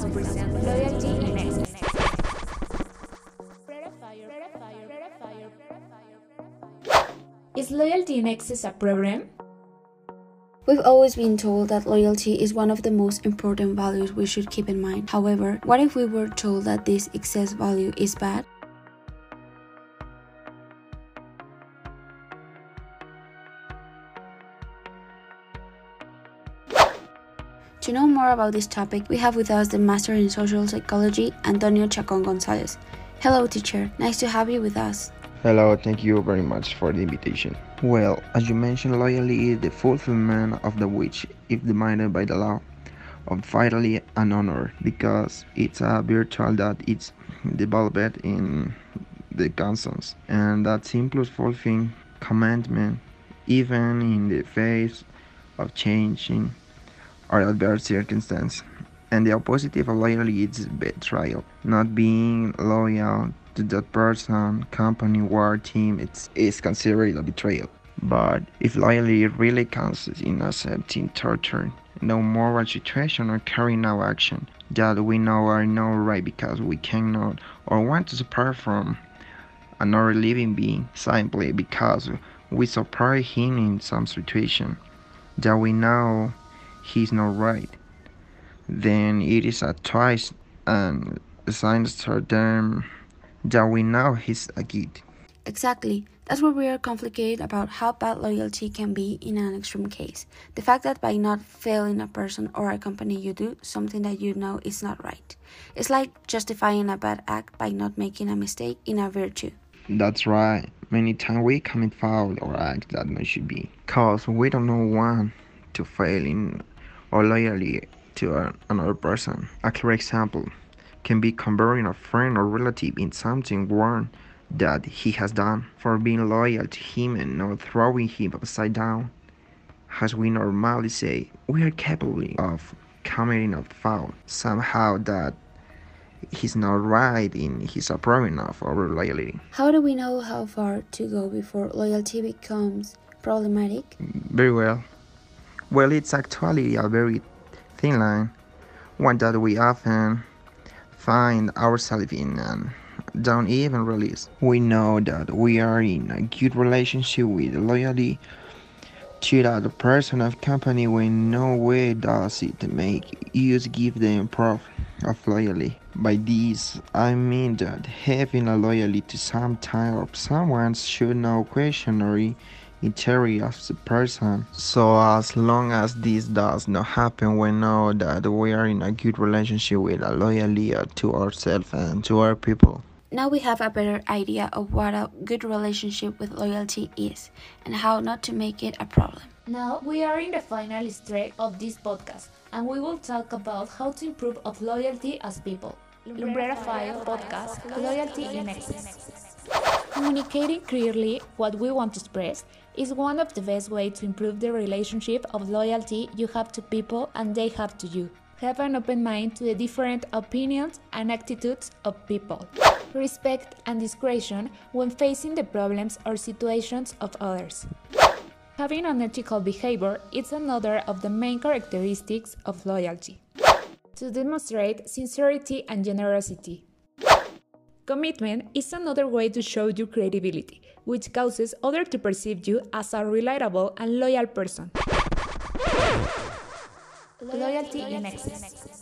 Podcast presents Loyalty in Excess. Is loyalty in excess a problem? We've always been told that loyalty is one of the most important values we should keep in mind. However, what if we were told that this excess value is bad? To know more about this topic, we have with us the Master in Social Psychology, Antonio Chacon Gonzalez. Hello, teacher. Nice to have you with us. Hello, thank you very much for the invitation. Well, as you mentioned, loyalty is the fulfillment of the which, if demanded by the law, of fidelity an honor, because it's a virtue that it's developed in the conscience, and that simply fulfilling commandment, even in the face of changing or adverse circumstance. And the opposite of loyalty is betrayal, not being loyal to that person, company, war, team, it's, is considered a betrayal. But if loyalty really consists in accepting torture, no moral situation, or carrying out action that we know are not right because we cannot or want to separate from another living being simply because we support him in some situation that we know he's not right, then it is a twice and signs to them that we know he's a kid. Exactly. That's where we are complicated about how bad loyalty can be in an extreme case. The fact that by not failing a person or a company you do something that you know is not right. It's like justifying a bad act by not making a mistake in a virtue. That's right. Many times we commit foul or act that not should be. Cause we don't know want to fail in or loyalty to another person. A clear example can be comparing a friend or relative in something wrong that he has done for being loyal to him and not throwing him upside down. As we normally say, we are capable of committing a foul somehow that he's not right in his approving of our loyalty. How do we know how far to go before loyalty becomes problematic? Very well. Well, it's actually a very thin line, one that we often find ourselves in and don't even release. We know that we are in a good relationship with loyalty to that person of company when no way does it make use give them proof of loyalty. By this I mean that having a loyalty to some type of someone should no questionary integrity of the person. So as long as this does not happen, we know that we are in a good relationship with a loyalty to ourselves and to our people. Now we have a better idea of what a good relationship with loyalty is and how not to make it a problem. Now we are in the final stretch of this podcast and we will talk about how to improve of loyalty as people. Lumbrera File Podcast Loyalty in Excess. Communicating clearly what we want to express is one of the best ways to improve the relationship of loyalty you have to people and they have to you. Have an open mind to the different opinions and attitudes of people. Respect and discretion when facing the problems or situations of others. Having an ethical behavior is another of the main characteristics of loyalty. To demonstrate sincerity and generosity. Commitment is another way to show your credibility, which causes others to perceive you as a reliable and loyal person. Loyalty in excess.